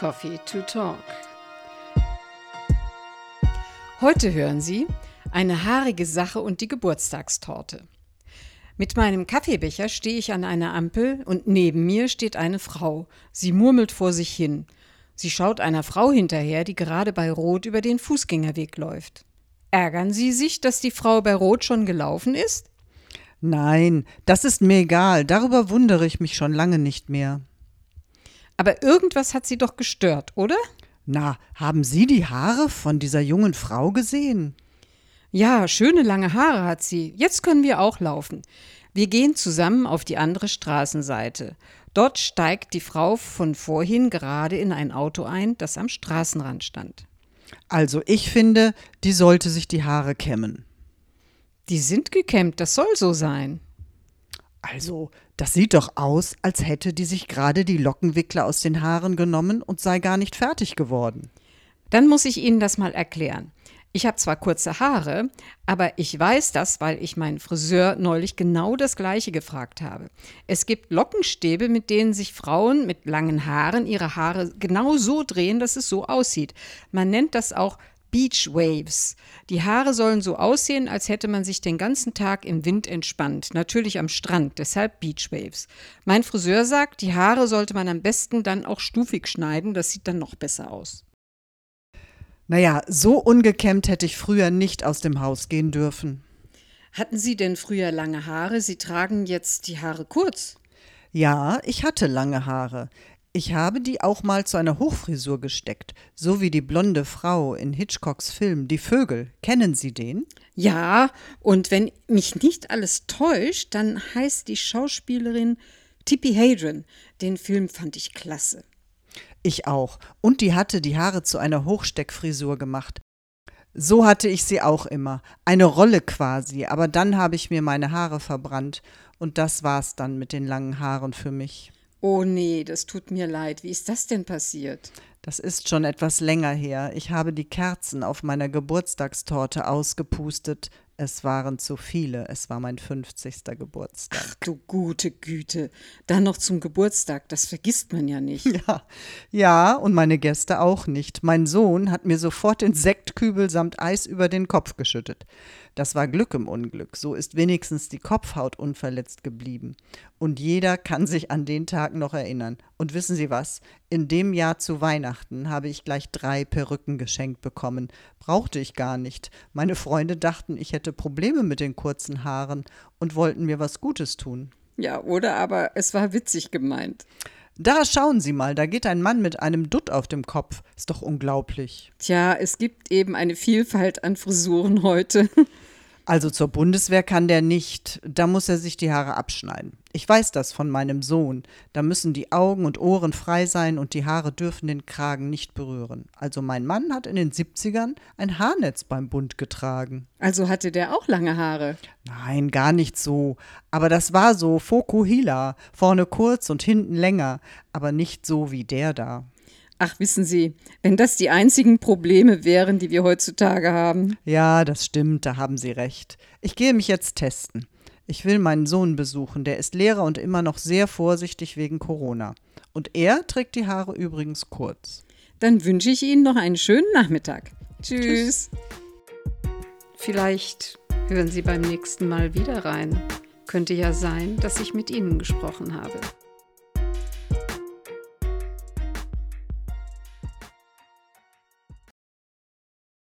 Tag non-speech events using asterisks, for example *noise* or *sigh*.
Coffee to Talk. Heute hören Sie eine haarige Sache und die Geburtstagstorte. Mit meinem Kaffeebecher stehe ich an einer Ampel und neben mir steht eine Frau. Sie murmelt vor sich hin. Sie schaut einer Frau hinterher, die gerade bei Rot über den Fußgängerweg läuft. Ärgern Sie sich, dass die Frau bei Rot schon gelaufen ist? Nein, das ist mir egal. Darüber wundere ich mich schon lange nicht mehr. Aber irgendwas hat sie doch gestört, oder? Na, haben Sie die Haare von dieser jungen Frau gesehen? Ja, schöne lange Haare hat sie. Jetzt können wir auch laufen. Wir gehen zusammen auf die andere Straßenseite. Dort steigt die Frau von vorhin gerade in ein Auto ein, das am Straßenrand stand. Also ich finde, die sollte sich die Haare kämmen. Die sind gekämmt, das soll so sein. Also, das sieht doch aus, als hätte die sich gerade die Lockenwickler aus den Haaren genommen und sei gar nicht fertig geworden. Dann muss ich Ihnen das mal erklären. Ich habe zwar kurze Haare, aber ich weiß das, weil ich meinen Friseur neulich genau das gleiche gefragt habe. Es gibt Lockenstäbe, mit denen sich Frauen mit langen Haaren ihre Haare genau so drehen, dass es so aussieht. Man nennt das auch Beach Waves. Die Haare sollen so aussehen, als hätte man sich den ganzen Tag im Wind entspannt. Natürlich am Strand, deshalb Beach Waves. Mein Friseur sagt, die Haare sollte man am besten dann auch stufig schneiden, das sieht dann noch besser aus. Naja, so ungekämmt hätte ich früher nicht aus dem Haus gehen dürfen. Hatten Sie denn früher lange Haare? Sie tragen jetzt die Haare kurz. Ja, ich hatte lange Haare. Ich habe die auch mal zu einer Hochfrisur gesteckt, so wie die blonde Frau in Hitchcocks Film Die Vögel. Kennen Sie den? Ja, und wenn mich nicht alles täuscht, dann heißt die Schauspielerin Tippi Hadron. Den Film fand ich klasse. Ich auch. Und die hatte die Haare zu einer Hochsteckfrisur gemacht. So hatte ich sie auch immer. Eine Rolle quasi, aber dann habe ich mir meine Haare verbrannt. Und das war's dann mit den langen Haaren für mich. Oh nee, das tut mir leid. Wie ist das denn passiert? Das ist schon etwas länger her. Ich habe die Kerzen auf meiner Geburtstagstorte ausgepustet. Es waren zu viele. Es war mein 50. Geburtstag. Ach du gute Güte. Dann noch zum Geburtstag. Das vergisst man ja nicht. *laughs* Ja, ja, und meine Gäste auch nicht. Mein Sohn hat mir sofort den Sektkübel samt Eis über den Kopf geschüttet. Das war Glück im Unglück. So ist wenigstens die Kopfhaut unverletzt geblieben. Und jeder kann sich an den Tag noch erinnern. Und wissen Sie was? In dem Jahr zu Weihnachten habe ich gleich drei Perücken geschenkt bekommen. Brauchte ich gar nicht. Meine Freunde dachten, ich hätte Probleme mit den kurzen Haaren und wollten mir was Gutes tun. Ja, oder aber es war witzig gemeint. Da schauen Sie mal, da geht ein Mann mit einem Dutt auf dem Kopf. Ist doch unglaublich. Tja, es gibt eben eine Vielfalt an Frisuren heute. *laughs* Also zur Bundeswehr kann der nicht. Da muss er sich die Haare abschneiden. Ich weiß das von meinem Sohn. Da müssen die Augen und Ohren frei sein und die Haare dürfen den Kragen nicht berühren. Also mein Mann hat in den 70ern ein Haarnetz beim Bund getragen. Also hatte der auch lange Haare? Nein, gar nicht so. Aber das war so Fokuhila. Vorne kurz und hinten länger. Aber nicht so wie der da. Ach, wissen Sie, wenn das die einzigen Probleme wären, die wir heutzutage haben. Ja, das stimmt, da haben Sie recht. Ich gehe mich jetzt testen. Ich will meinen Sohn besuchen, der ist Lehrer und immer noch sehr vorsichtig wegen Corona. Und er trägt die Haare übrigens kurz. Dann wünsche ich Ihnen noch einen schönen Nachmittag. Tschüss. Tschüss. Vielleicht hören Sie beim nächsten Mal wieder rein. Könnte ja sein, dass ich mit Ihnen gesprochen habe.